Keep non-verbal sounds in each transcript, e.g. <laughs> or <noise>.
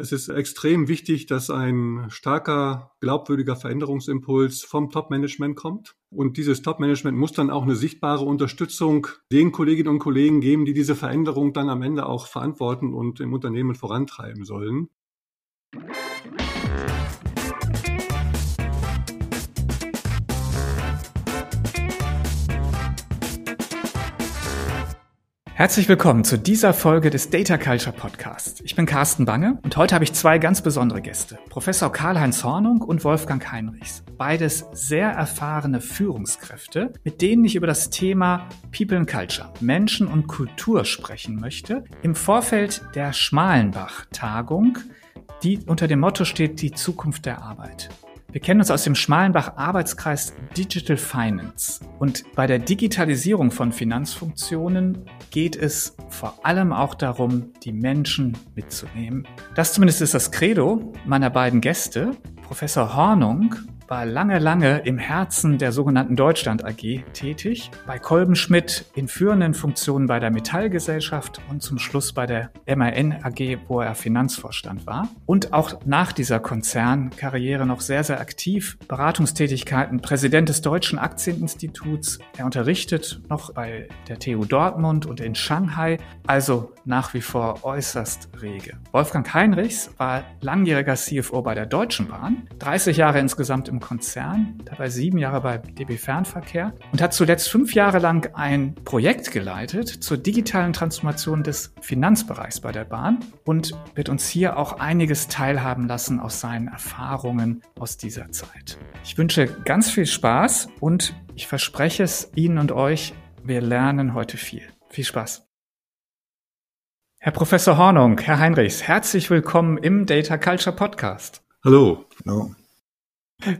Es ist extrem wichtig, dass ein starker, glaubwürdiger Veränderungsimpuls vom Top-Management kommt. Und dieses Top-Management muss dann auch eine sichtbare Unterstützung den Kolleginnen und Kollegen geben, die diese Veränderung dann am Ende auch verantworten und im Unternehmen vorantreiben sollen. Herzlich willkommen zu dieser Folge des Data Culture Podcasts. Ich bin Carsten Bange und heute habe ich zwei ganz besondere Gäste. Professor Karl-Heinz Hornung und Wolfgang Heinrichs. Beides sehr erfahrene Führungskräfte, mit denen ich über das Thema People and Culture, Menschen und Kultur sprechen möchte. Im Vorfeld der Schmalenbach-Tagung, die unter dem Motto steht, die Zukunft der Arbeit. Wir kennen uns aus dem Schmalenbach Arbeitskreis Digital Finance. Und bei der Digitalisierung von Finanzfunktionen geht es vor allem auch darum, die Menschen mitzunehmen. Das zumindest ist das Credo meiner beiden Gäste. Professor Hornung war lange, lange im Herzen der sogenannten Deutschland AG tätig, bei Kolbenschmidt in führenden Funktionen bei der Metallgesellschaft und zum Schluss bei der MAN AG, wo er Finanzvorstand war. Und auch nach dieser Konzernkarriere noch sehr, sehr aktiv. Beratungstätigkeiten, Präsident des Deutschen Aktieninstituts. Er unterrichtet noch bei der TU Dortmund und in Shanghai, also nach wie vor äußerst rege. Wolfgang Heinrichs war langjähriger CFO bei der Deutschen Bahn, 30 Jahre insgesamt im Konzern, dabei sieben Jahre bei DB Fernverkehr und hat zuletzt fünf Jahre lang ein Projekt geleitet zur digitalen Transformation des Finanzbereichs bei der Bahn und wird uns hier auch einiges teilhaben lassen aus seinen Erfahrungen aus dieser Zeit. Ich wünsche ganz viel Spaß und ich verspreche es Ihnen und euch, wir lernen heute viel. Viel Spaß. Herr Professor Hornung, Herr Heinrichs, herzlich willkommen im Data Culture Podcast. Hallo. Hallo.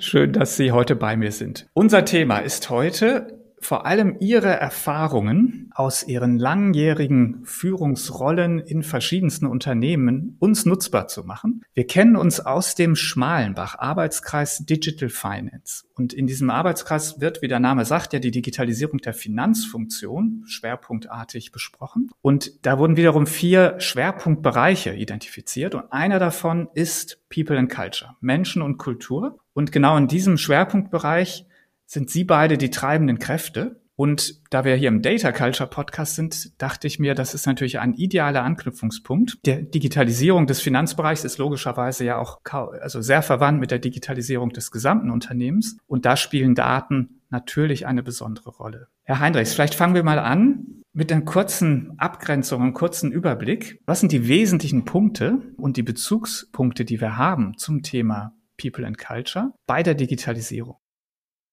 Schön, dass Sie heute bei mir sind. Unser Thema ist heute vor allem Ihre Erfahrungen aus Ihren langjährigen Führungsrollen in verschiedensten Unternehmen uns nutzbar zu machen. Wir kennen uns aus dem Schmalenbach Arbeitskreis Digital Finance. Und in diesem Arbeitskreis wird, wie der Name sagt, ja die Digitalisierung der Finanzfunktion schwerpunktartig besprochen. Und da wurden wiederum vier Schwerpunktbereiche identifiziert. Und einer davon ist People and Culture, Menschen und Kultur. Und genau in diesem Schwerpunktbereich sind Sie beide die treibenden Kräfte. Und da wir hier im Data Culture Podcast sind, dachte ich mir, das ist natürlich ein idealer Anknüpfungspunkt. Der Digitalisierung des Finanzbereichs ist logischerweise ja auch also sehr verwandt mit der Digitalisierung des gesamten Unternehmens. Und da spielen Daten natürlich eine besondere Rolle. Herr Heinrichs, vielleicht fangen wir mal an mit einer kurzen Abgrenzung, einem kurzen Überblick. Was sind die wesentlichen Punkte und die Bezugspunkte, die wir haben zum Thema People and Culture bei der Digitalisierung?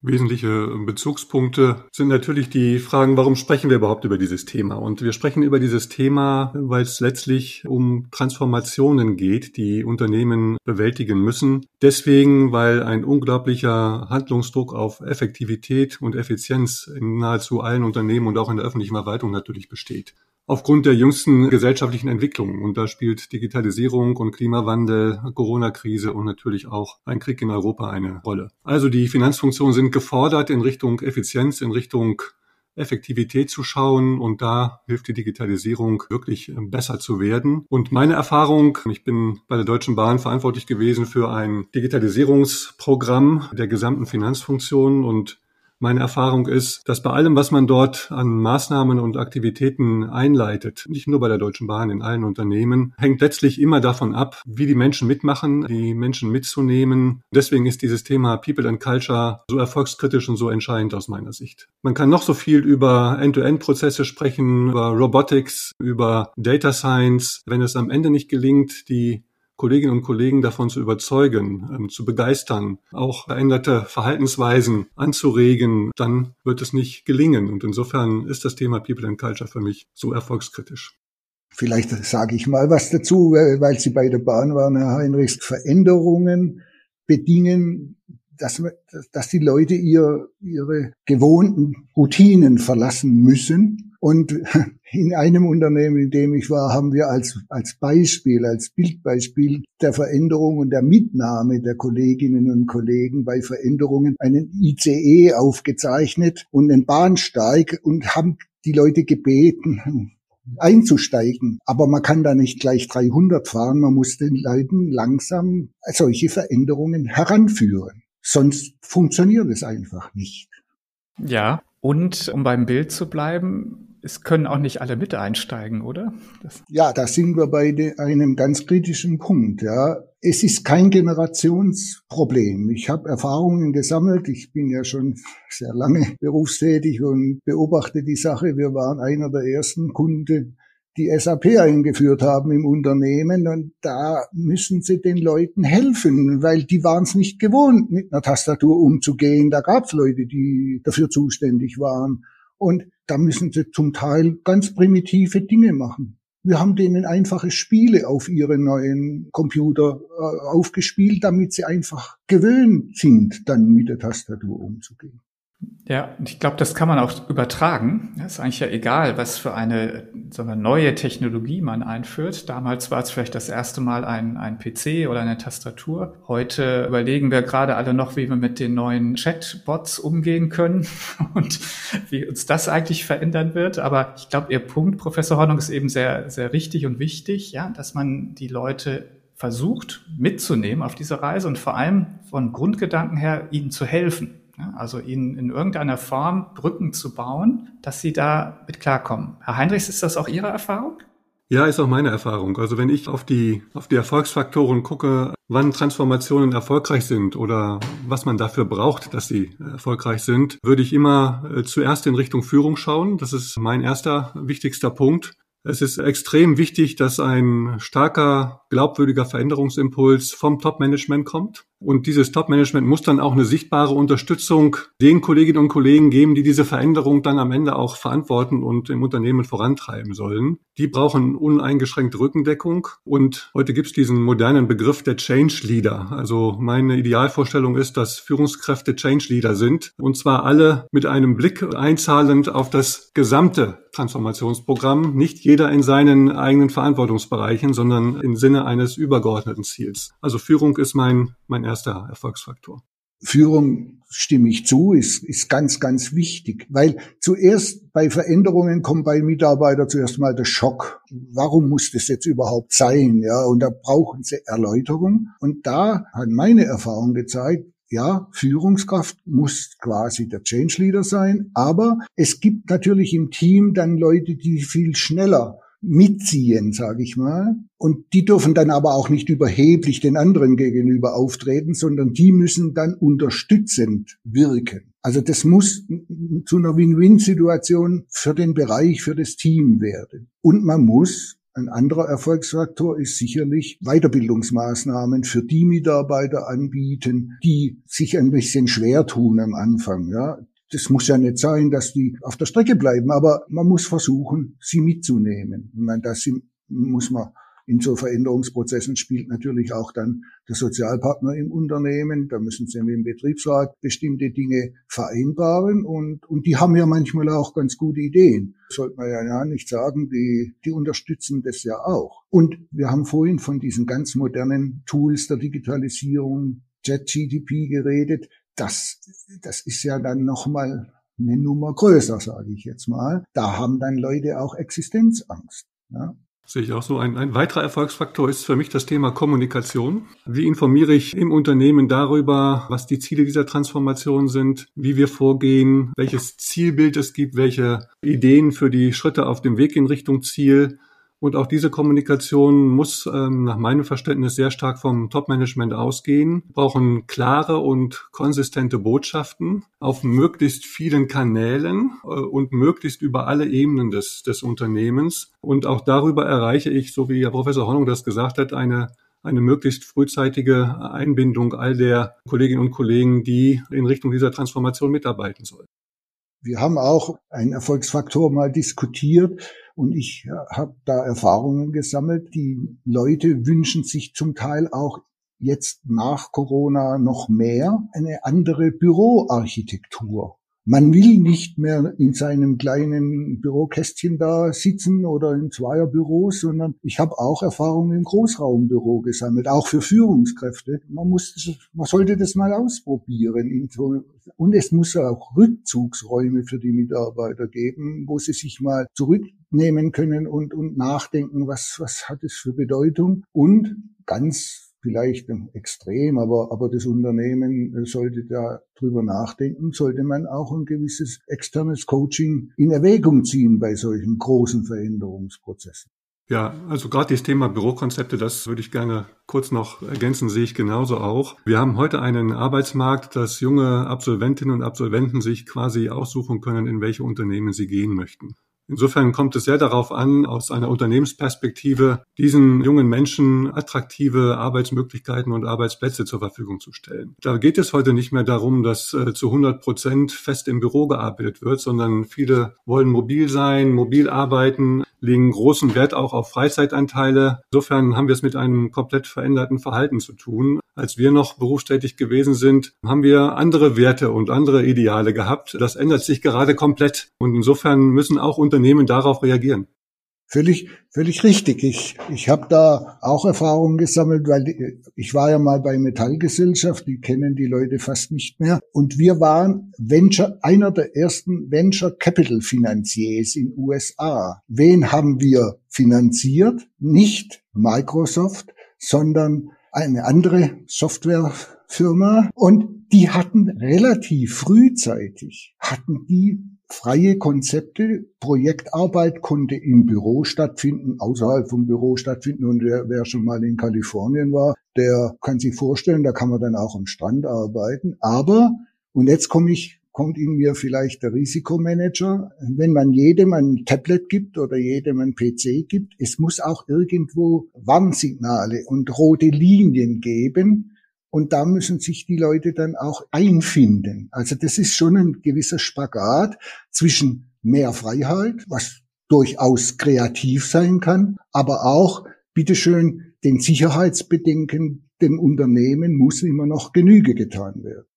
Wesentliche Bezugspunkte sind natürlich die Fragen, warum sprechen wir überhaupt über dieses Thema? Und wir sprechen über dieses Thema, weil es letztlich um Transformationen geht, die Unternehmen bewältigen müssen. Deswegen, weil ein unglaublicher Handlungsdruck auf Effektivität und Effizienz in nahezu allen Unternehmen und auch in der öffentlichen Verwaltung natürlich besteht aufgrund der jüngsten gesellschaftlichen Entwicklungen. Und da spielt Digitalisierung und Klimawandel, Corona-Krise und natürlich auch ein Krieg in Europa eine Rolle. Also die Finanzfunktionen sind gefordert in Richtung Effizienz, in Richtung Effektivität zu schauen und da hilft die Digitalisierung wirklich besser zu werden. Und meine Erfahrung, ich bin bei der Deutschen Bahn verantwortlich gewesen für ein Digitalisierungsprogramm der gesamten Finanzfunktion und meine Erfahrung ist, dass bei allem, was man dort an Maßnahmen und Aktivitäten einleitet, nicht nur bei der Deutschen Bahn, in allen Unternehmen, hängt letztlich immer davon ab, wie die Menschen mitmachen, die Menschen mitzunehmen. Deswegen ist dieses Thema People and Culture so erfolgskritisch und so entscheidend aus meiner Sicht. Man kann noch so viel über End-to-End-Prozesse sprechen, über Robotics, über Data Science. Wenn es am Ende nicht gelingt, die Kolleginnen und Kollegen davon zu überzeugen, ähm, zu begeistern, auch veränderte Verhaltensweisen anzuregen, dann wird es nicht gelingen. Und insofern ist das Thema People and Culture für mich so erfolgskritisch. Vielleicht sage ich mal was dazu, weil Sie bei der Bahn waren, Herr Heinrichs. Veränderungen bedingen, dass, dass die Leute ihr, ihre gewohnten Routinen verlassen müssen und <laughs> in einem Unternehmen, in dem ich war, haben wir als, als Beispiel, als Bildbeispiel der Veränderung und der Mitnahme der Kolleginnen und Kollegen bei Veränderungen einen ICE aufgezeichnet und einen Bahnsteig und haben die Leute gebeten, <laughs> einzusteigen. Aber man kann da nicht gleich 300 fahren, man muss den Leuten langsam solche Veränderungen heranführen. Sonst funktioniert es einfach nicht. Ja, und um beim Bild zu bleiben, es können auch nicht alle mit einsteigen, oder? Das ja, da sind wir bei einem ganz kritischen Punkt. Ja, es ist kein Generationsproblem. Ich habe Erfahrungen gesammelt. Ich bin ja schon sehr lange berufstätig und beobachte die Sache. Wir waren einer der ersten Kunden, die SAP eingeführt haben im Unternehmen. Und da müssen sie den Leuten helfen, weil die waren es nicht gewohnt, mit einer Tastatur umzugehen. Da gab es Leute, die dafür zuständig waren. Und da müssen sie zum Teil ganz primitive Dinge machen. Wir haben denen einfache Spiele auf ihre neuen Computer äh, aufgespielt, damit sie einfach gewöhnt sind, dann mit der Tastatur umzugehen. Ja, ich glaube, das kann man auch übertragen. Es ist eigentlich ja egal, was für eine sagen wir, neue Technologie man einführt. Damals war es vielleicht das erste Mal ein, ein PC oder eine Tastatur. Heute überlegen wir gerade alle noch, wie wir mit den neuen Chatbots umgehen können <laughs> und wie uns das eigentlich verändern wird. Aber ich glaube, Ihr Punkt, Professor Hornung, ist eben sehr, sehr richtig und wichtig, ja, dass man die Leute versucht mitzunehmen auf diese Reise und vor allem von Grundgedanken her ihnen zu helfen. Also ihnen in irgendeiner Form Brücken zu bauen, dass sie da mit klarkommen. Herr Heinrichs, ist das auch Ihre Erfahrung? Ja, ist auch meine Erfahrung. Also wenn ich auf die, auf die Erfolgsfaktoren gucke, wann Transformationen erfolgreich sind oder was man dafür braucht, dass sie erfolgreich sind, würde ich immer äh, zuerst in Richtung Führung schauen. Das ist mein erster wichtigster Punkt. Es ist extrem wichtig, dass ein starker, glaubwürdiger Veränderungsimpuls vom Top-Management kommt. Und dieses Top-Management muss dann auch eine sichtbare Unterstützung den Kolleginnen und Kollegen geben, die diese Veränderung dann am Ende auch verantworten und im Unternehmen vorantreiben sollen. Die brauchen uneingeschränkte Rückendeckung. Und heute gibt es diesen modernen Begriff der Change Leader. Also meine Idealvorstellung ist, dass Führungskräfte Change Leader sind. Und zwar alle mit einem Blick einzahlend auf das gesamte Transformationsprogramm. Nicht jeder in seinen eigenen Verantwortungsbereichen, sondern im Sinne eines übergeordneten Ziels. Also Führung ist mein, mein erster Erfolgsfaktor. Führung stimme ich zu, ist, ist ganz, ganz wichtig, weil zuerst bei Veränderungen kommt bei Mitarbeitern zuerst mal der Schock. Warum muss das jetzt überhaupt sein? Ja, und da brauchen sie Erläuterung. Und da hat meine Erfahrung gezeigt, ja, Führungskraft muss quasi der Change Leader sein, aber es gibt natürlich im Team dann Leute, die viel schneller mitziehen, sage ich mal. Und die dürfen dann aber auch nicht überheblich den anderen gegenüber auftreten, sondern die müssen dann unterstützend wirken. Also das muss zu einer Win-Win-Situation für den Bereich, für das Team werden. Und man muss ein anderer Erfolgsfaktor ist sicherlich Weiterbildungsmaßnahmen für die Mitarbeiter anbieten, die sich ein bisschen schwer tun am Anfang. Ja, das muss ja nicht sein, dass die auf der Strecke bleiben, aber man muss versuchen, sie mitzunehmen. Ich meine, das muss man in so Veränderungsprozessen spielt natürlich auch dann der Sozialpartner im Unternehmen. Da müssen sie mit dem Betriebsrat bestimmte Dinge vereinbaren und, und die haben ja manchmal auch ganz gute Ideen. Sollte man ja nicht sagen, die, die unterstützen das ja auch. Und wir haben vorhin von diesen ganz modernen Tools der Digitalisierung, ChatGTP geredet das, das ist ja dann nochmal eine Nummer größer, sage ich jetzt mal. Da haben dann Leute auch Existenzangst. Ja. Sehe ich auch so. Ein, ein weiterer Erfolgsfaktor ist für mich das Thema Kommunikation. Wie informiere ich im Unternehmen darüber, was die Ziele dieser Transformation sind, wie wir vorgehen, welches Zielbild es gibt, welche Ideen für die Schritte auf dem Weg in Richtung Ziel und auch diese Kommunikation muss ähm, nach meinem Verständnis sehr stark vom Top-Management ausgehen. Wir brauchen klare und konsistente Botschaften auf möglichst vielen Kanälen äh, und möglichst über alle Ebenen des, des Unternehmens. Und auch darüber erreiche ich, so wie Herr Professor Hornung das gesagt hat, eine eine möglichst frühzeitige Einbindung all der Kolleginnen und Kollegen, die in Richtung dieser Transformation mitarbeiten sollen. Wir haben auch einen Erfolgsfaktor mal diskutiert und ich habe da Erfahrungen gesammelt. Die Leute wünschen sich zum Teil auch jetzt nach Corona noch mehr eine andere Büroarchitektur. Man will nicht mehr in seinem kleinen Bürokästchen da sitzen oder in Zweierbüros, sondern ich habe auch Erfahrungen im Großraumbüro gesammelt, auch für Führungskräfte. Man muss, man sollte das mal ausprobieren. Und es muss auch Rückzugsräume für die Mitarbeiter geben, wo sie sich mal zurück nehmen können und, und nachdenken, was, was hat es für Bedeutung und ganz vielleicht extrem, aber, aber das Unternehmen sollte da drüber nachdenken, sollte man auch ein gewisses externes Coaching in Erwägung ziehen bei solchen großen Veränderungsprozessen. Ja, also gerade dieses Thema Bürokonzepte, das würde ich gerne kurz noch ergänzen, sehe ich genauso auch. Wir haben heute einen Arbeitsmarkt, dass junge Absolventinnen und Absolventen sich quasi aussuchen können, in welche Unternehmen sie gehen möchten. Insofern kommt es sehr darauf an, aus einer Unternehmensperspektive diesen jungen Menschen attraktive Arbeitsmöglichkeiten und Arbeitsplätze zur Verfügung zu stellen. Da geht es heute nicht mehr darum, dass äh, zu 100 Prozent fest im Büro gearbeitet wird, sondern viele wollen mobil sein, mobil arbeiten, legen großen Wert auch auf Freizeitanteile. Insofern haben wir es mit einem komplett veränderten Verhalten zu tun. Als wir noch berufstätig gewesen sind, haben wir andere Werte und andere Ideale gehabt. Das ändert sich gerade komplett. Und insofern müssen auch Unternehmen darauf reagieren. Völlig, völlig richtig. Ich, ich habe da auch Erfahrungen gesammelt, weil ich war ja mal bei Metallgesellschaft, die kennen die Leute fast nicht mehr. Und wir waren Venture, einer der ersten Venture Capital Finanziers in USA. Wen haben wir finanziert? Nicht Microsoft, sondern eine andere Softwarefirma. Und die hatten relativ frühzeitig, hatten die freie Konzepte. Projektarbeit konnte im Büro stattfinden, außerhalb vom Büro stattfinden. Und wer, wer schon mal in Kalifornien war, der kann sich vorstellen, da kann man dann auch am Strand arbeiten. Aber, und jetzt komme ich kommt in mir vielleicht der Risikomanager. Wenn man jedem ein Tablet gibt oder jedem ein PC gibt, es muss auch irgendwo Warnsignale und rote Linien geben, und da müssen sich die Leute dann auch einfinden. Also das ist schon ein gewisser Spagat zwischen mehr Freiheit, was durchaus kreativ sein kann, aber auch, bitteschön, den Sicherheitsbedenken dem Unternehmen muss immer noch Genüge getan werden.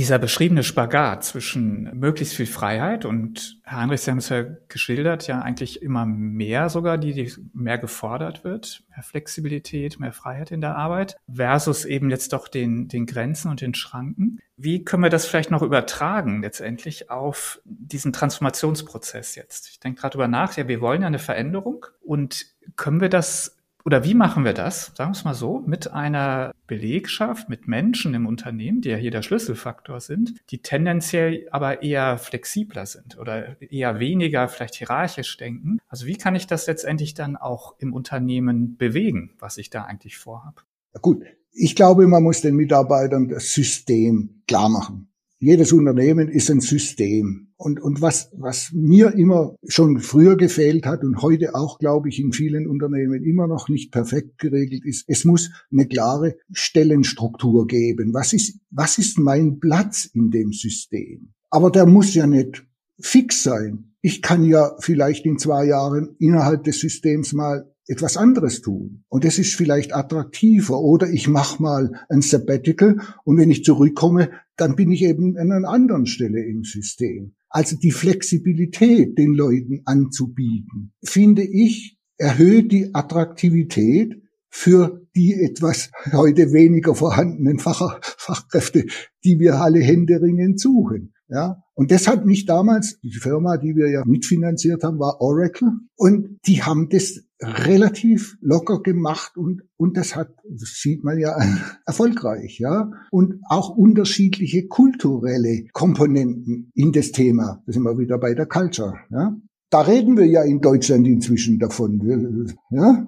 Dieser beschriebene Spagat zwischen möglichst viel Freiheit und Herr Heinrich, Sie haben es ja geschildert, ja eigentlich immer mehr sogar, die, die mehr gefordert wird, mehr Flexibilität, mehr Freiheit in der Arbeit, versus eben jetzt doch den, den Grenzen und den Schranken. Wie können wir das vielleicht noch übertragen letztendlich auf diesen Transformationsprozess jetzt? Ich denke gerade über nach, ja, wir wollen ja eine Veränderung und können wir das oder wie machen wir das, sagen wir es mal so, mit einer Belegschaft, mit Menschen im Unternehmen, die ja hier der Schlüsselfaktor sind, die tendenziell aber eher flexibler sind oder eher weniger vielleicht hierarchisch denken. Also wie kann ich das letztendlich dann auch im Unternehmen bewegen, was ich da eigentlich vorhabe? Gut, ich glaube, man muss den Mitarbeitern das System klar machen. Jedes Unternehmen ist ein System. Und, und was, was mir immer schon früher gefehlt hat und heute auch, glaube ich, in vielen Unternehmen immer noch nicht perfekt geregelt ist, es muss eine klare Stellenstruktur geben. Was ist, was ist mein Platz in dem System? Aber der muss ja nicht fix sein. Ich kann ja vielleicht in zwei Jahren innerhalb des Systems mal etwas anderes tun. Und das ist vielleicht attraktiver. Oder ich mache mal ein Sabbatical und wenn ich zurückkomme, dann bin ich eben an einer anderen Stelle im System. Also die Flexibilität den Leuten anzubieten, finde ich, erhöht die Attraktivität für die etwas heute weniger vorhandenen Fach <laughs> Fachkräfte, die wir alle händeringend suchen. Ja, und das hat mich damals, die Firma, die wir ja mitfinanziert haben, war Oracle. Und die haben das relativ locker gemacht und, und das hat, das sieht man ja <laughs> erfolgreich, ja. Und auch unterschiedliche kulturelle Komponenten in das Thema. Da sind wir wieder bei der Culture, ja. Da reden wir ja in Deutschland inzwischen davon, ja.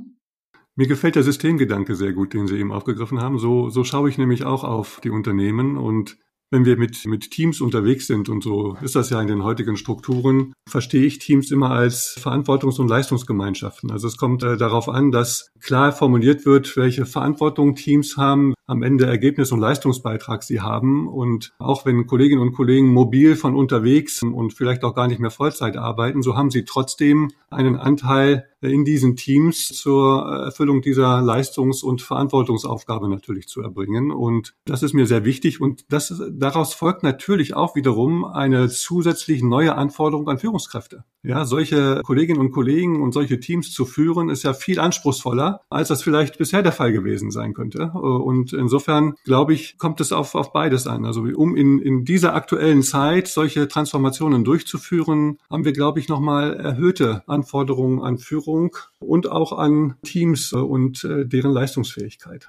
Mir gefällt der Systemgedanke sehr gut, den Sie eben aufgegriffen haben. So, so schaue ich nämlich auch auf die Unternehmen und wenn wir mit, mit Teams unterwegs sind, und so ist das ja in den heutigen Strukturen, verstehe ich Teams immer als Verantwortungs- und Leistungsgemeinschaften. Also es kommt äh, darauf an, dass klar formuliert wird, welche Verantwortung Teams haben, am Ende Ergebnis und Leistungsbeitrag sie haben. Und auch wenn Kolleginnen und Kollegen mobil von unterwegs und vielleicht auch gar nicht mehr Vollzeit arbeiten, so haben sie trotzdem einen Anteil in diesen Teams zur Erfüllung dieser Leistungs- und Verantwortungsaufgabe natürlich zu erbringen. Und das ist mir sehr wichtig. Und das, daraus folgt natürlich auch wiederum eine zusätzlich neue Anforderung an Führungskräfte. Ja, solche Kolleginnen und Kollegen und solche Teams zu führen, ist ja viel anspruchsvoller, als das vielleicht bisher der Fall gewesen sein könnte. Und insofern, glaube ich, kommt es auf, auf beides an. Also um in, in dieser aktuellen Zeit solche Transformationen durchzuführen, haben wir, glaube ich, nochmal erhöhte Anforderungen an Führung und auch an Teams und äh, deren Leistungsfähigkeit.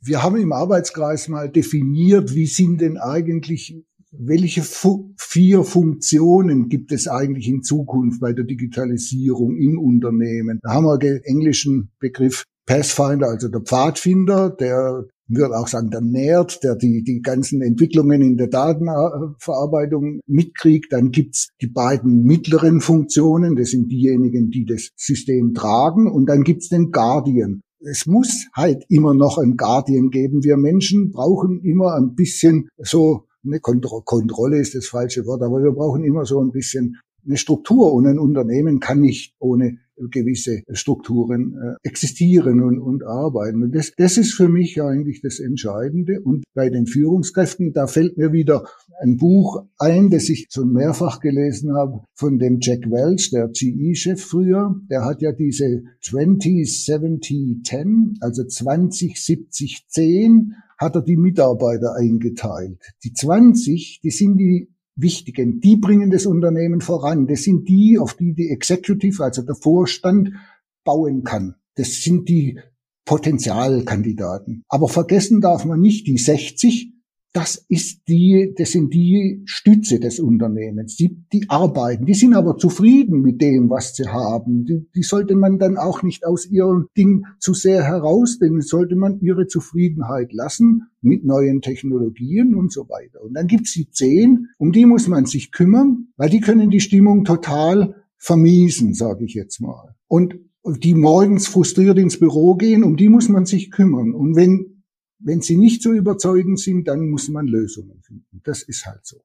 Wir haben im Arbeitskreis mal definiert, wie sind denn eigentlich welche Fu vier Funktionen gibt es eigentlich in Zukunft bei der Digitalisierung in Unternehmen? Da haben wir den englischen Begriff Pathfinder, also der Pfadfinder, der würde auch sagen, der nährt, der die, die ganzen Entwicklungen in der Datenverarbeitung mitkriegt. Dann gibt's die beiden mittleren Funktionen, das sind diejenigen, die das System tragen. Und dann gibt's den Guardian. Es muss halt immer noch einen Guardian geben. Wir Menschen brauchen immer ein bisschen so eine Kontro Kontrolle ist das falsche Wort, aber wir brauchen immer so ein bisschen eine Struktur und ein Unternehmen kann nicht ohne gewisse Strukturen äh, existieren und, und arbeiten. Und das, das ist für mich eigentlich das Entscheidende. Und bei den Führungskräften, da fällt mir wieder ein Buch ein, das ich schon mehrfach gelesen habe, von dem Jack Welch, der GE-Chef früher. Der hat ja diese 20, 70, 10, also 20, 70, 10 hat er die Mitarbeiter eingeteilt. Die 20, die sind die wichtigen, die bringen das Unternehmen voran. Das sind die, auf die die Executive, also der Vorstand, bauen kann. Das sind die Potenzialkandidaten. Aber vergessen darf man nicht die 60, das ist die, das sind die Stütze des Unternehmens. Die, die arbeiten, die sind aber zufrieden mit dem, was sie haben. Die, die sollte man dann auch nicht aus ihrem Ding zu sehr herausnehmen. Sollte man ihre Zufriedenheit lassen mit neuen Technologien und so weiter. Und dann gibt's die zehn, um die muss man sich kümmern, weil die können die Stimmung total vermiesen, sage ich jetzt mal. Und die morgens frustriert ins Büro gehen, um die muss man sich kümmern. Und wenn wenn sie nicht so überzeugend sind, dann muss man Lösungen finden. Das ist halt so.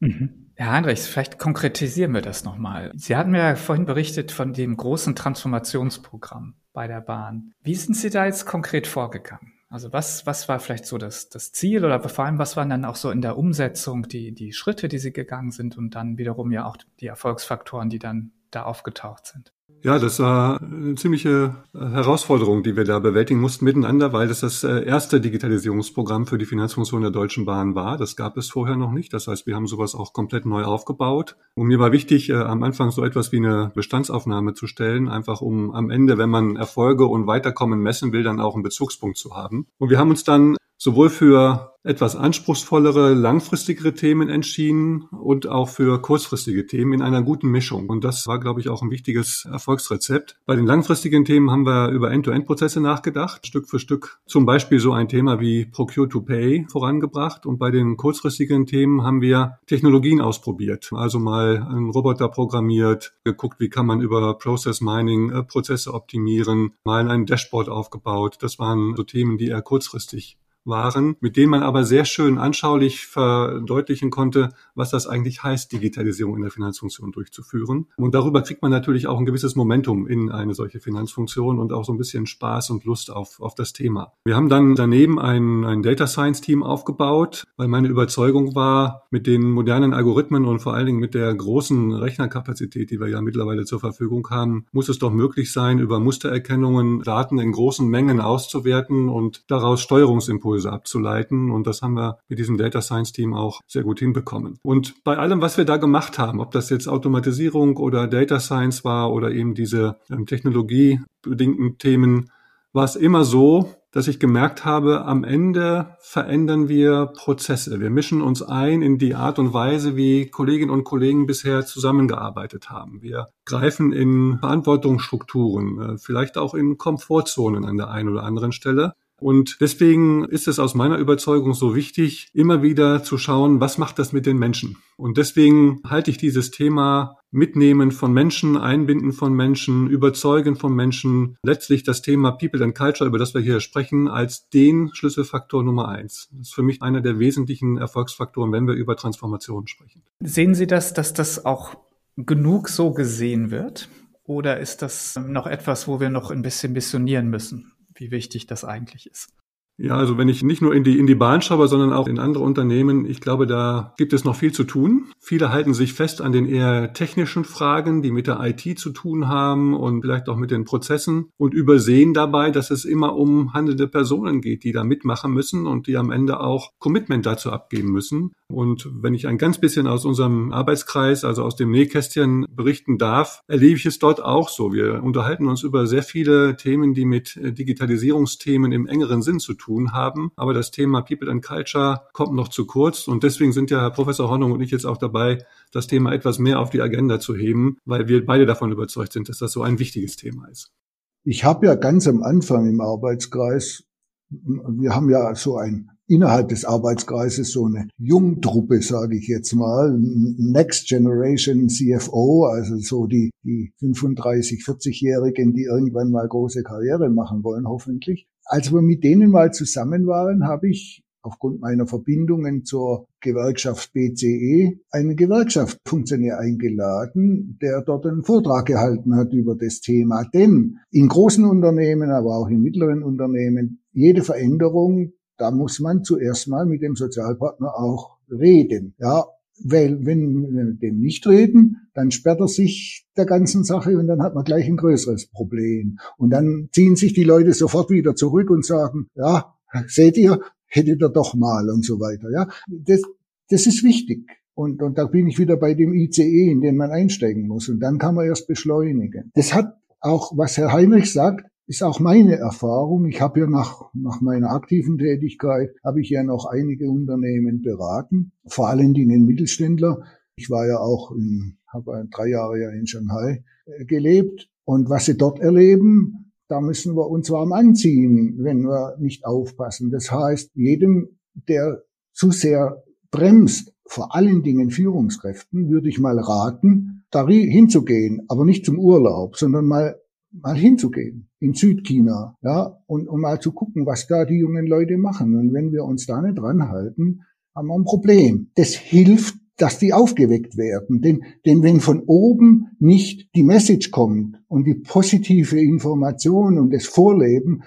Mhm. Herr Heinrichs, vielleicht konkretisieren wir das nochmal. Sie hatten mir ja vorhin berichtet von dem großen Transformationsprogramm bei der Bahn. Wie sind Sie da jetzt konkret vorgegangen? Also was, was war vielleicht so das, das Ziel oder vor allem was waren dann auch so in der Umsetzung die, die Schritte, die Sie gegangen sind und dann wiederum ja auch die Erfolgsfaktoren, die dann da aufgetaucht sind? Ja, das war eine ziemliche äh, Herausforderung, die wir da bewältigen mussten miteinander, weil das das äh, erste Digitalisierungsprogramm für die Finanzfunktion der Deutschen Bahn war. Das gab es vorher noch nicht. Das heißt, wir haben sowas auch komplett neu aufgebaut. Und mir war wichtig, äh, am Anfang so etwas wie eine Bestandsaufnahme zu stellen, einfach um am Ende, wenn man Erfolge und Weiterkommen messen will, dann auch einen Bezugspunkt zu haben. Und wir haben uns dann sowohl für etwas anspruchsvollere, langfristigere Themen entschieden und auch für kurzfristige Themen in einer guten Mischung. Und das war, glaube ich, auch ein wichtiges Erfolgsrezept. Bei den langfristigen Themen haben wir über End-to-End-Prozesse nachgedacht, Stück für Stück zum Beispiel so ein Thema wie Procure to Pay vorangebracht. Und bei den kurzfristigen Themen haben wir Technologien ausprobiert. Also mal einen Roboter programmiert, geguckt, wie kann man über Process Mining äh, Prozesse optimieren, mal ein Dashboard aufgebaut. Das waren so Themen, die eher kurzfristig waren, mit denen man aber sehr schön anschaulich verdeutlichen konnte, was das eigentlich heißt, Digitalisierung in der Finanzfunktion durchzuführen. Und darüber kriegt man natürlich auch ein gewisses Momentum in eine solche Finanzfunktion und auch so ein bisschen Spaß und Lust auf, auf das Thema. Wir haben dann daneben ein, ein Data Science Team aufgebaut, weil meine Überzeugung war, mit den modernen Algorithmen und vor allen Dingen mit der großen Rechnerkapazität, die wir ja mittlerweile zur Verfügung haben, muss es doch möglich sein, über Mustererkennungen Daten in großen Mengen auszuwerten und daraus Steuerungsimpulse Impulse abzuleiten. Und das haben wir mit diesem Data Science Team auch sehr gut hinbekommen. Und bei allem, was wir da gemacht haben, ob das jetzt Automatisierung oder Data Science war oder eben diese ähm, technologiebedingten Themen, war es immer so, dass ich gemerkt habe, am Ende verändern wir Prozesse. Wir mischen uns ein in die Art und Weise, wie Kolleginnen und Kollegen bisher zusammengearbeitet haben. Wir greifen in Verantwortungsstrukturen, äh, vielleicht auch in Komfortzonen an der einen oder anderen Stelle. Und deswegen ist es aus meiner Überzeugung so wichtig, immer wieder zu schauen, was macht das mit den Menschen? Und deswegen halte ich dieses Thema Mitnehmen von Menschen, Einbinden von Menschen, Überzeugen von Menschen, letztlich das Thema People and Culture, über das wir hier sprechen, als den Schlüsselfaktor Nummer eins. Das ist für mich einer der wesentlichen Erfolgsfaktoren, wenn wir über Transformation sprechen. Sehen Sie das, dass das auch genug so gesehen wird? Oder ist das noch etwas, wo wir noch ein bisschen missionieren müssen? Wie wichtig das eigentlich ist. Ja, also wenn ich nicht nur in die, in die Bahn schaue, sondern auch in andere Unternehmen, ich glaube, da gibt es noch viel zu tun. Viele halten sich fest an den eher technischen Fragen, die mit der IT zu tun haben und vielleicht auch mit den Prozessen und übersehen dabei, dass es immer um handelnde Personen geht, die da mitmachen müssen und die am Ende auch Commitment dazu abgeben müssen. Und wenn ich ein ganz bisschen aus unserem Arbeitskreis, also aus dem Nähkästchen berichten darf, erlebe ich es dort auch so. Wir unterhalten uns über sehr viele Themen, die mit Digitalisierungsthemen im engeren Sinn zu tun tun haben. Aber das Thema People and Culture kommt noch zu kurz. Und deswegen sind ja Herr Professor Hornung und ich jetzt auch dabei, das Thema etwas mehr auf die Agenda zu heben, weil wir beide davon überzeugt sind, dass das so ein wichtiges Thema ist. Ich habe ja ganz am Anfang im Arbeitskreis, wir haben ja so ein innerhalb des Arbeitskreises so eine Jungtruppe, sage ich jetzt mal, Next Generation CFO, also so die, die 35, 40-Jährigen, die irgendwann mal große Karriere machen wollen, hoffentlich. Als wir mit denen mal zusammen waren, habe ich aufgrund meiner Verbindungen zur Gewerkschaft BCE einen Gewerkschaftsfunktionär eingeladen, der dort einen Vortrag gehalten hat über das Thema. Denn in großen Unternehmen, aber auch in mittleren Unternehmen, jede Veränderung, da muss man zuerst mal mit dem Sozialpartner auch reden. Ja, weil wenn wir mit dem nicht reden, dann sperrt er sich der ganzen Sache und dann hat man gleich ein größeres Problem. Und dann ziehen sich die Leute sofort wieder zurück und sagen, ja, seht ihr, hättet ihr doch mal und so weiter. Ja, das, das ist wichtig. Und, und da bin ich wieder bei dem ICE, in den man einsteigen muss. Und dann kann man erst beschleunigen. Das hat auch, was Herr Heinrich sagt, ist auch meine Erfahrung. Ich habe ja nach, nach meiner aktiven Tätigkeit, habe ich ja noch einige Unternehmen beraten, vor allen Dingen Mittelständler. Ich war ja auch in, habe drei Jahre ja in Shanghai äh, gelebt. Und was sie dort erleben, da müssen wir uns warm anziehen, wenn wir nicht aufpassen. Das heißt, jedem, der zu sehr bremst, vor allen Dingen Führungskräften, würde ich mal raten, da hinzugehen, aber nicht zum Urlaub, sondern mal mal hinzugehen in Südchina, ja, und, und mal zu gucken, was da die jungen Leute machen. Und wenn wir uns da nicht dran halten, haben wir ein Problem. Das hilft, dass die aufgeweckt werden. Denn, denn wenn von oben nicht die Message kommt und die positive Information und das Vorleben,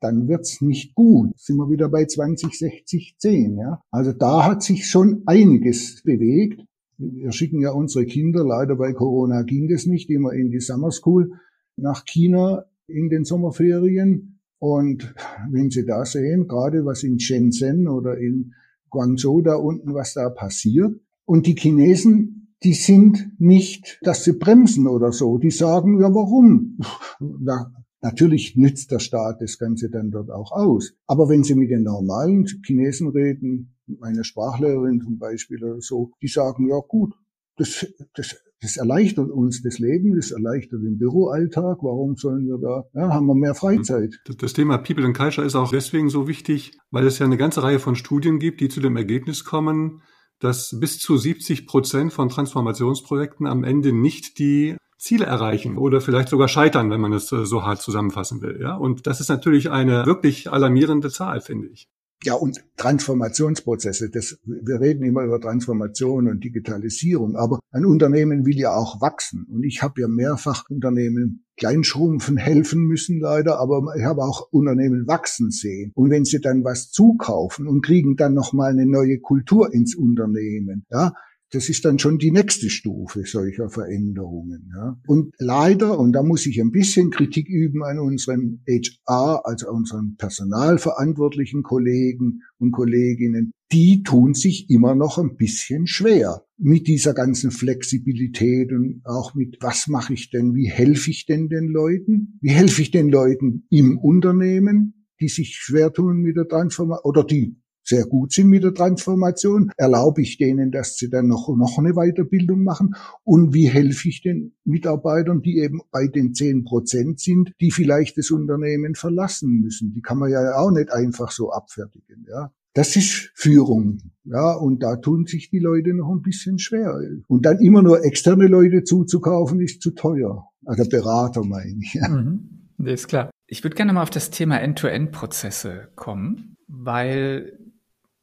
dann wird's nicht gut. Sind wir wieder bei 20, 60, 10, ja. Also da hat sich schon einiges bewegt. Wir schicken ja unsere Kinder, leider bei Corona ging das nicht, immer in die Summer School nach China in den Sommerferien. Und wenn Sie da sehen, gerade was in Shenzhen oder in Guangzhou da unten, was da passiert. Und die Chinesen, die sind nicht, dass sie bremsen oder so. Die sagen, ja, warum? Na, natürlich nützt der Staat das Ganze dann dort auch aus. Aber wenn Sie mit den normalen Chinesen reden, meine Sprachlehrerin zum Beispiel oder so, die sagen, ja gut, das, das das erleichtert uns das Leben, das erleichtert den Büroalltag. Warum sollen wir da, ja, haben wir mehr Freizeit. Das Thema People and Culture ist auch deswegen so wichtig, weil es ja eine ganze Reihe von Studien gibt, die zu dem Ergebnis kommen, dass bis zu 70 Prozent von Transformationsprojekten am Ende nicht die Ziele erreichen oder vielleicht sogar scheitern, wenn man es äh, so hart zusammenfassen will. Ja, und das ist natürlich eine wirklich alarmierende Zahl, finde ich. Ja, und Transformationsprozesse, das, wir reden immer über Transformation und Digitalisierung, aber ein Unternehmen will ja auch wachsen. Und ich habe ja mehrfach Unternehmen kleinschrumpfen helfen müssen leider, aber ich habe auch Unternehmen wachsen sehen. Und wenn sie dann was zukaufen und kriegen dann nochmal eine neue Kultur ins Unternehmen, ja, das ist dann schon die nächste Stufe solcher Veränderungen. Ja. Und leider, und da muss ich ein bisschen Kritik üben an unseren HR, also unseren personalverantwortlichen Kollegen und Kolleginnen, die tun sich immer noch ein bisschen schwer mit dieser ganzen Flexibilität und auch mit, was mache ich denn, wie helfe ich denn den Leuten? Wie helfe ich den Leuten im Unternehmen, die sich schwer tun mit der Transformation oder die sehr gut sind mit der Transformation, erlaube ich denen, dass sie dann noch, noch eine Weiterbildung machen und wie helfe ich den Mitarbeitern, die eben bei den zehn Prozent sind, die vielleicht das Unternehmen verlassen müssen. Die kann man ja auch nicht einfach so abfertigen, ja. Das ist Führung, ja, und da tun sich die Leute noch ein bisschen schwer. Und dann immer nur externe Leute zuzukaufen, ist zu teuer. Also Berater meine ich. Mhm. Nee, ist klar. Ich würde gerne mal auf das Thema End-to-End-Prozesse kommen, weil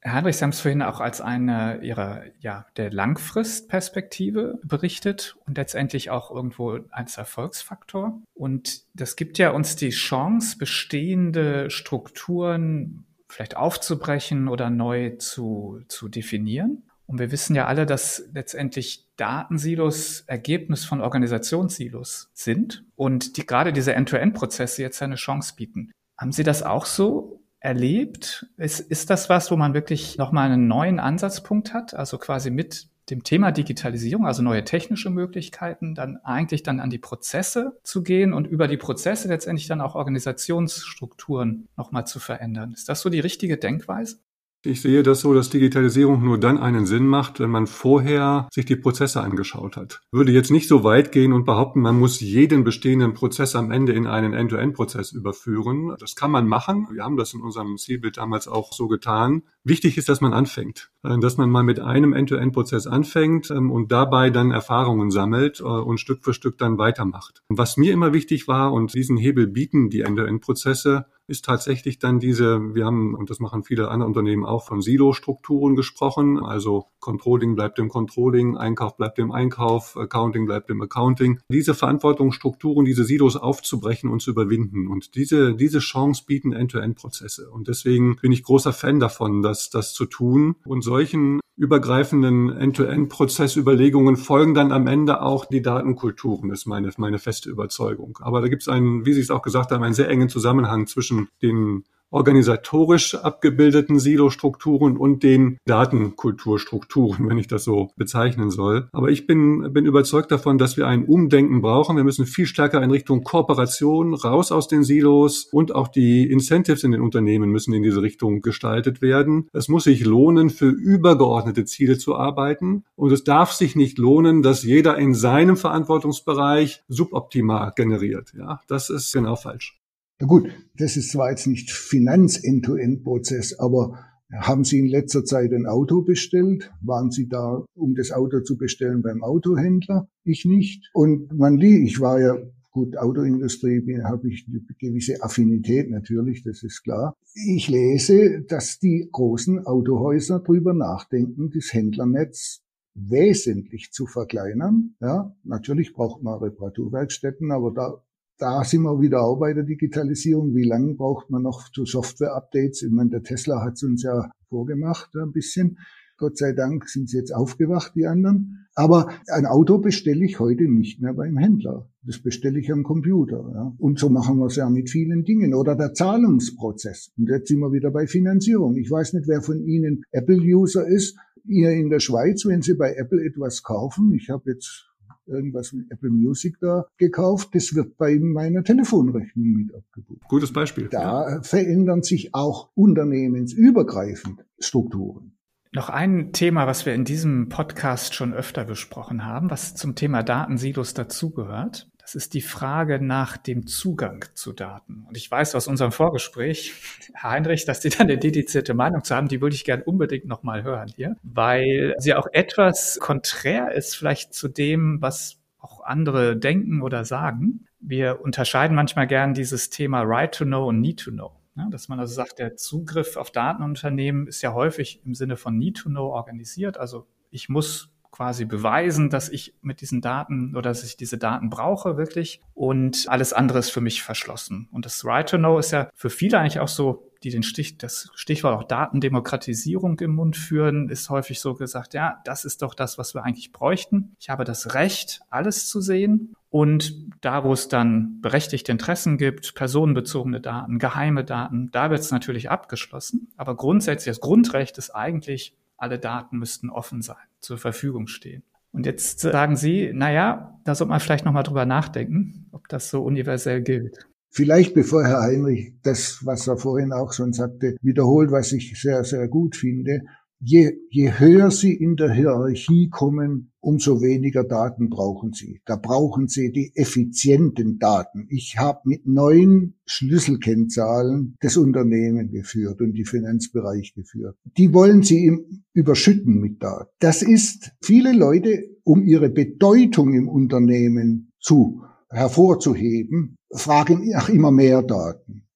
Heinrich, Sie haben es vorhin auch als eine Ihrer, ja, der Langfristperspektive berichtet und letztendlich auch irgendwo als Erfolgsfaktor. Und das gibt ja uns die Chance, bestehende Strukturen vielleicht aufzubrechen oder neu zu, zu definieren. Und wir wissen ja alle, dass letztendlich Datensilos Ergebnis von Organisationssilos sind und die gerade diese End-to-End-Prozesse jetzt eine Chance bieten. Haben Sie das auch so erlebt? Ist, ist das was, wo man wirklich nochmal einen neuen Ansatzpunkt hat? Also quasi mit dem Thema Digitalisierung, also neue technische Möglichkeiten, dann eigentlich dann an die Prozesse zu gehen und über die Prozesse letztendlich dann auch Organisationsstrukturen nochmal zu verändern. Ist das so die richtige Denkweise? Ich sehe das so, dass Digitalisierung nur dann einen Sinn macht, wenn man vorher sich die Prozesse angeschaut hat. Würde jetzt nicht so weit gehen und behaupten, man muss jeden bestehenden Prozess am Ende in einen End-to-End-Prozess überführen. Das kann man machen. Wir haben das in unserem Zielbild damals auch so getan. Wichtig ist, dass man anfängt, äh, dass man mal mit einem End-to-End-Prozess anfängt ähm, und dabei dann Erfahrungen sammelt äh, und Stück für Stück dann weitermacht. Was mir immer wichtig war und diesen Hebel bieten die End-to-End-Prozesse, ist tatsächlich dann diese, wir haben, und das machen viele andere Unternehmen auch, von Silo-Strukturen gesprochen. Also Controlling bleibt im Controlling, Einkauf bleibt im Einkauf, Accounting bleibt im Accounting. Diese Verantwortungsstrukturen, diese Silos aufzubrechen und zu überwinden. Und diese, diese Chance bieten End-to-End-Prozesse. Und deswegen bin ich großer Fan davon, das, das zu tun. Und solchen übergreifenden End-to-End-Prozessüberlegungen folgen dann am Ende auch die Datenkulturen, ist meine, meine feste Überzeugung. Aber da gibt es einen, wie Sie es auch gesagt haben, einen sehr engen Zusammenhang zwischen den organisatorisch abgebildeten Silo-Strukturen und den Datenkulturstrukturen, <laughs> wenn ich das so bezeichnen soll. Aber ich bin, bin überzeugt davon, dass wir ein Umdenken brauchen. Wir müssen viel stärker in Richtung Kooperation raus aus den Silos und auch die Incentives in den Unternehmen müssen in diese Richtung gestaltet werden. Es muss sich lohnen, für übergeordnete Ziele zu arbeiten. Und es darf sich nicht lohnen, dass jeder in seinem Verantwortungsbereich suboptimal generiert. Ja, das ist genau falsch. Na gut, das ist zwar jetzt nicht Finanz-End-to-End-Prozess, aber haben Sie in letzter Zeit ein Auto bestellt? Waren Sie da, um das Auto zu bestellen beim Autohändler? Ich nicht. Und man lieh, ich war ja Gut, Autoindustrie habe ich eine gewisse Affinität natürlich, das ist klar. Ich lese, dass die großen Autohäuser drüber nachdenken, das Händlernetz wesentlich zu verkleinern. Ja, natürlich braucht man Reparaturwerkstätten, aber da da sind wir wieder auch bei der Digitalisierung. Wie lange braucht man noch zu Software-Updates? Ich meine, der Tesla hat es uns ja vorgemacht ein bisschen. Gott sei Dank sind sie jetzt aufgewacht, die anderen. Aber ein Auto bestelle ich heute nicht mehr beim Händler. Das bestelle ich am Computer. Ja. Und so machen wir es ja mit vielen Dingen. Oder der Zahlungsprozess. Und jetzt sind wir wieder bei Finanzierung. Ich weiß nicht, wer von Ihnen Apple-User ist. Ihr in der Schweiz, wenn Sie bei Apple etwas kaufen, ich habe jetzt irgendwas mit Apple Music da gekauft, das wird bei meiner Telefonrechnung mit abgebucht. Gutes Beispiel. Da ja. verändern sich auch unternehmensübergreifend Strukturen. Noch ein Thema, was wir in diesem Podcast schon öfter besprochen haben, was zum Thema Datensilos dazugehört. Das ist die Frage nach dem Zugang zu Daten. Und ich weiß aus unserem Vorgespräch, Herr Heinrich, dass Sie da eine dedizierte Meinung zu haben, die würde ich gerne unbedingt nochmal hören hier, weil sie auch etwas konträr ist vielleicht zu dem, was auch andere denken oder sagen. Wir unterscheiden manchmal gern dieses Thema Right to Know und Need to Know. Ja, dass man also sagt, der Zugriff auf Datenunternehmen ist ja häufig im Sinne von Need to Know organisiert. Also ich muss quasi beweisen, dass ich mit diesen Daten oder dass ich diese Daten brauche wirklich und alles andere ist für mich verschlossen. Und das Right to Know ist ja für viele eigentlich auch so, die den Stich, das Stichwort auch Datendemokratisierung im Mund führen, ist häufig so gesagt, ja, das ist doch das, was wir eigentlich bräuchten. Ich habe das Recht, alles zu sehen. Und da, wo es dann berechtigte Interessen gibt, personenbezogene Daten, geheime Daten, da wird es natürlich abgeschlossen. Aber grundsätzlich das Grundrecht ist eigentlich, alle Daten müssten offen sein, zur Verfügung stehen. Und jetzt sagen Sie, na ja, da sollte man vielleicht nochmal drüber nachdenken, ob das so universell gilt. Vielleicht bevor Herr Heinrich das, was er vorhin auch schon sagte, wiederholt, was ich sehr, sehr gut finde je, je höher Sie in der Hierarchie kommen, umso weniger Daten brauchen Sie. Da brauchen Sie die effizienten Daten. Ich habe mit neun Schlüsselkennzahlen das Unternehmen geführt und die Finanzbereich geführt. Die wollen Sie im, überschütten mit Daten. Das ist viele Leute, um ihre Bedeutung im Unternehmen zu hervorzuheben, fragen nach immer mehr Daten.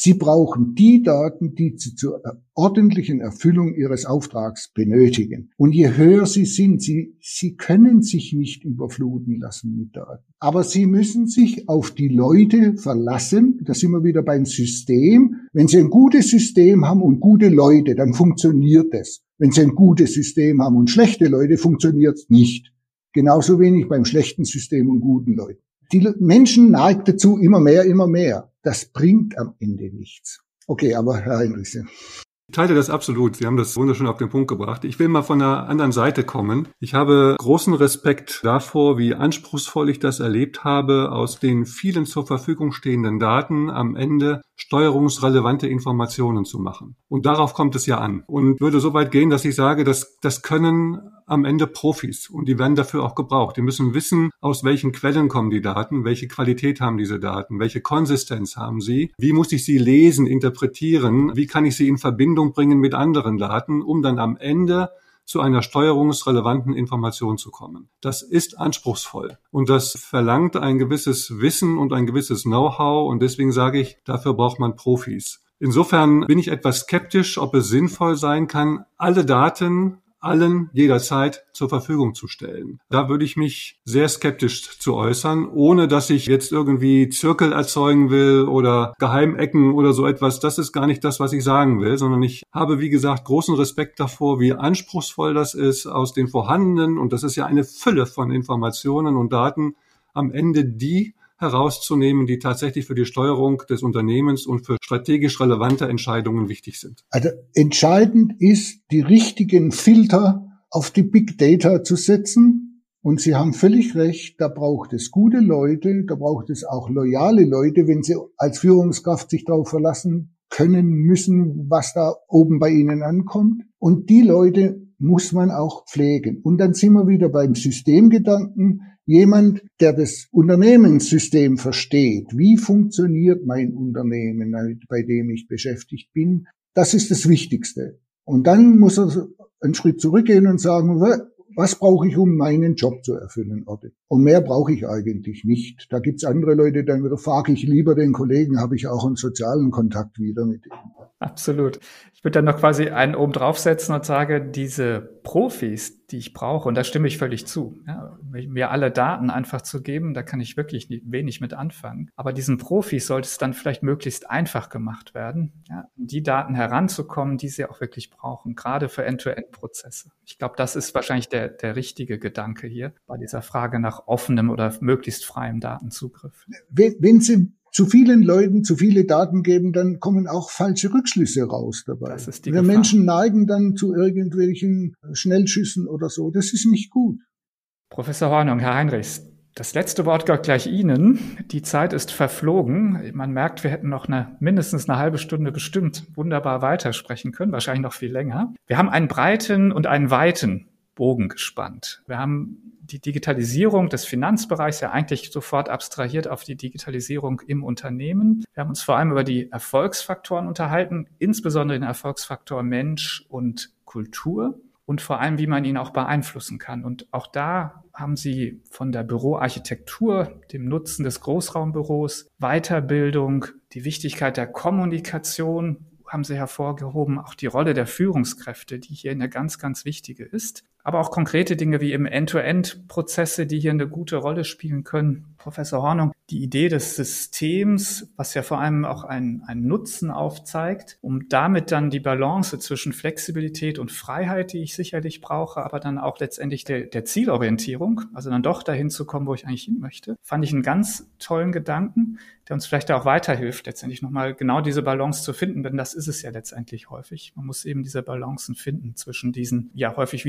Sie brauchen die Daten, die Sie zur ordentlichen Erfüllung Ihres Auftrags benötigen. Und je höher Sie sind, Sie, Sie können sich nicht überfluten lassen mit Daten. Aber Sie müssen sich auf die Leute verlassen. Da sind wir wieder beim System. Wenn Sie ein gutes System haben und gute Leute, dann funktioniert es. Wenn Sie ein gutes System haben und schlechte Leute, funktioniert es nicht. Genauso wenig beim schlechten System und guten Leuten. Die Menschen neigt dazu immer mehr, immer mehr das bringt am Ende nichts. Okay, aber Herr Heinrichsen. Ich teile das absolut. Sie haben das wunderschön auf den Punkt gebracht. Ich will mal von einer anderen Seite kommen. Ich habe großen Respekt davor, wie anspruchsvoll ich das erlebt habe, aus den vielen zur Verfügung stehenden Daten am Ende steuerungsrelevante Informationen zu machen. Und darauf kommt es ja an. Und würde so weit gehen, dass ich sage, dass das können am Ende Profis und die werden dafür auch gebraucht. Die müssen wissen, aus welchen Quellen kommen die Daten, welche Qualität haben diese Daten, welche Konsistenz haben sie, wie muss ich sie lesen, interpretieren, wie kann ich sie in Verbindung bringen mit anderen Daten, um dann am Ende zu einer steuerungsrelevanten Information zu kommen. Das ist anspruchsvoll und das verlangt ein gewisses Wissen und ein gewisses Know-how und deswegen sage ich, dafür braucht man Profis. Insofern bin ich etwas skeptisch, ob es sinnvoll sein kann, alle Daten allen jederzeit zur Verfügung zu stellen. Da würde ich mich sehr skeptisch zu äußern, ohne dass ich jetzt irgendwie Zirkel erzeugen will oder Geheimecken oder so etwas. Das ist gar nicht das, was ich sagen will, sondern ich habe, wie gesagt, großen Respekt davor, wie anspruchsvoll das ist, aus den vorhandenen, und das ist ja eine Fülle von Informationen und Daten, am Ende die herauszunehmen, die tatsächlich für die Steuerung des Unternehmens und für strategisch relevante Entscheidungen wichtig sind. Also entscheidend ist, die richtigen Filter auf die Big Data zu setzen. Und Sie haben völlig recht, da braucht es gute Leute, da braucht es auch loyale Leute, wenn Sie als Führungskraft sich darauf verlassen können müssen, was da oben bei Ihnen ankommt. Und die Leute muss man auch pflegen. Und dann sind wir wieder beim Systemgedanken. Jemand, der das Unternehmenssystem versteht, wie funktioniert mein Unternehmen, bei dem ich beschäftigt bin, das ist das Wichtigste. Und dann muss er einen Schritt zurückgehen und sagen, was brauche ich, um meinen Job zu erfüllen? Und mehr brauche ich eigentlich nicht. Da gibt's andere Leute, dann frage ich lieber den Kollegen, habe ich auch einen sozialen Kontakt wieder mit ihm. Absolut. Ich würde dann noch quasi einen oben draufsetzen und sage, diese Profis, die ich brauche, und da stimme ich völlig zu, ja, mir alle Daten einfach zu geben, da kann ich wirklich wenig mit anfangen. Aber diesen Profis sollte es dann vielleicht möglichst einfach gemacht werden, ja, die Daten heranzukommen, die sie auch wirklich brauchen, gerade für End-to-End-Prozesse. Ich glaube, das ist wahrscheinlich der, der richtige Gedanke hier bei dieser Frage nach offenem oder möglichst freiem Datenzugriff. Wenn, Sie zu vielen Leuten zu viele Daten geben, dann kommen auch falsche Rückschlüsse raus dabei. Das ist die Wir Menschen neigen dann zu irgendwelchen Schnellschüssen oder so. Das ist nicht gut. Professor Hornung, Herr Heinrichs, das letzte Wort gehört gleich Ihnen. Die Zeit ist verflogen. Man merkt, wir hätten noch eine, mindestens eine halbe Stunde bestimmt wunderbar weitersprechen können, wahrscheinlich noch viel länger. Wir haben einen breiten und einen weiten Bogen gespannt. Wir haben die Digitalisierung des Finanzbereichs ja eigentlich sofort abstrahiert auf die Digitalisierung im Unternehmen. Wir haben uns vor allem über die Erfolgsfaktoren unterhalten, insbesondere den Erfolgsfaktor Mensch und Kultur und vor allem, wie man ihn auch beeinflussen kann. Und auch da haben Sie von der Büroarchitektur, dem Nutzen des Großraumbüros, Weiterbildung, die Wichtigkeit der Kommunikation, haben Sie hervorgehoben, auch die Rolle der Führungskräfte, die hier eine ganz, ganz wichtige ist aber auch konkrete Dinge wie eben End-to-End-Prozesse, die hier eine gute Rolle spielen können. Professor Hornung, die Idee des Systems, was ja vor allem auch einen, einen Nutzen aufzeigt, um damit dann die Balance zwischen Flexibilität und Freiheit, die ich sicherlich brauche, aber dann auch letztendlich der, der Zielorientierung, also dann doch dahin zu kommen, wo ich eigentlich hin möchte, fand ich einen ganz tollen Gedanken, der uns vielleicht auch weiterhilft, letztendlich nochmal genau diese Balance zu finden, denn das ist es ja letztendlich häufig. Man muss eben diese Balancen finden zwischen diesen ja häufig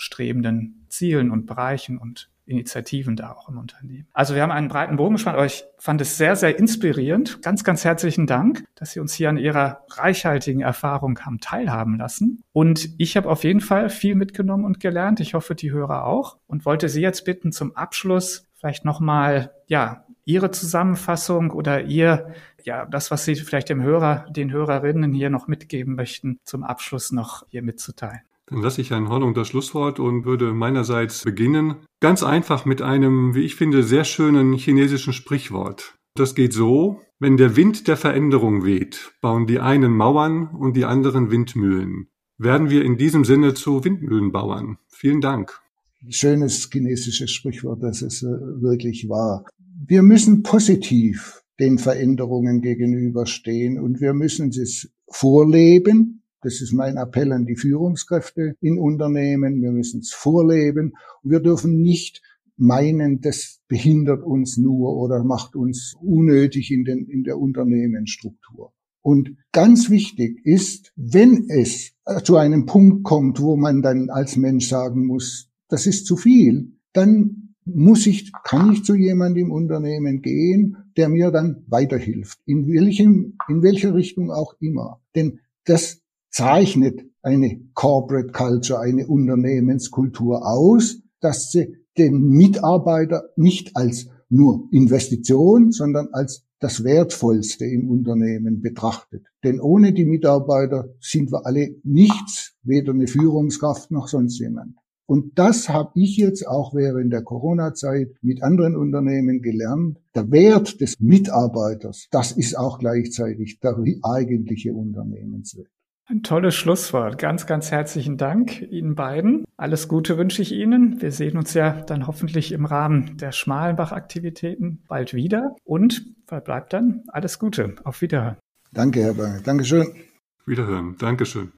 widerstrebenden Zielen und Bereichen und Initiativen da auch im Unternehmen. Also wir haben einen breiten Bogen gespannt, aber ich fand es sehr, sehr inspirierend. Ganz, ganz herzlichen Dank, dass Sie uns hier an Ihrer reichhaltigen Erfahrung haben teilhaben lassen. Und ich habe auf jeden Fall viel mitgenommen und gelernt. Ich hoffe, die Hörer auch. Und wollte Sie jetzt bitten, zum Abschluss vielleicht nochmal, ja, Ihre Zusammenfassung oder Ihr, ja, das, was Sie vielleicht dem Hörer, den Hörerinnen hier noch mitgeben möchten, zum Abschluss noch hier mitzuteilen. Dann lasse ich Herrn Hornung das Schlusswort und würde meinerseits beginnen. Ganz einfach mit einem, wie ich finde, sehr schönen chinesischen Sprichwort. Das geht so, Wenn der Wind der Veränderung weht, bauen die einen Mauern und die anderen Windmühlen. Werden wir in diesem Sinne zu Windmühlenbauern. Vielen Dank. Schönes chinesisches Sprichwort, das es äh, wirklich war. Wir müssen positiv den Veränderungen gegenüberstehen und wir müssen es vorleben. Das ist mein Appell an die Führungskräfte in Unternehmen. Wir müssen es vorleben und wir dürfen nicht meinen, das behindert uns nur oder macht uns unnötig in, den, in der Unternehmensstruktur. Und ganz wichtig ist, wenn es zu einem Punkt kommt, wo man dann als Mensch sagen muss, das ist zu viel, dann muss ich, kann ich zu jemandem im Unternehmen gehen, der mir dann weiterhilft. In welchem, in welcher Richtung auch immer. Denn das zeichnet eine Corporate Culture, eine Unternehmenskultur aus, dass sie den Mitarbeiter nicht als nur Investition, sondern als das Wertvollste im Unternehmen betrachtet. Denn ohne die Mitarbeiter sind wir alle nichts, weder eine Führungskraft noch sonst jemand. Und das habe ich jetzt auch während der Corona-Zeit mit anderen Unternehmen gelernt. Der Wert des Mitarbeiters, das ist auch gleichzeitig der eigentliche Unternehmenswert. Ein tolles Schlusswort. Ganz, ganz herzlichen Dank Ihnen beiden. Alles Gute wünsche ich Ihnen. Wir sehen uns ja dann hoffentlich im Rahmen der Schmalenbach-Aktivitäten bald wieder. Und verbleibt dann alles Gute. Auf Wiederhören. Danke, Herr Berger. Dankeschön. Wiederhören. Dankeschön.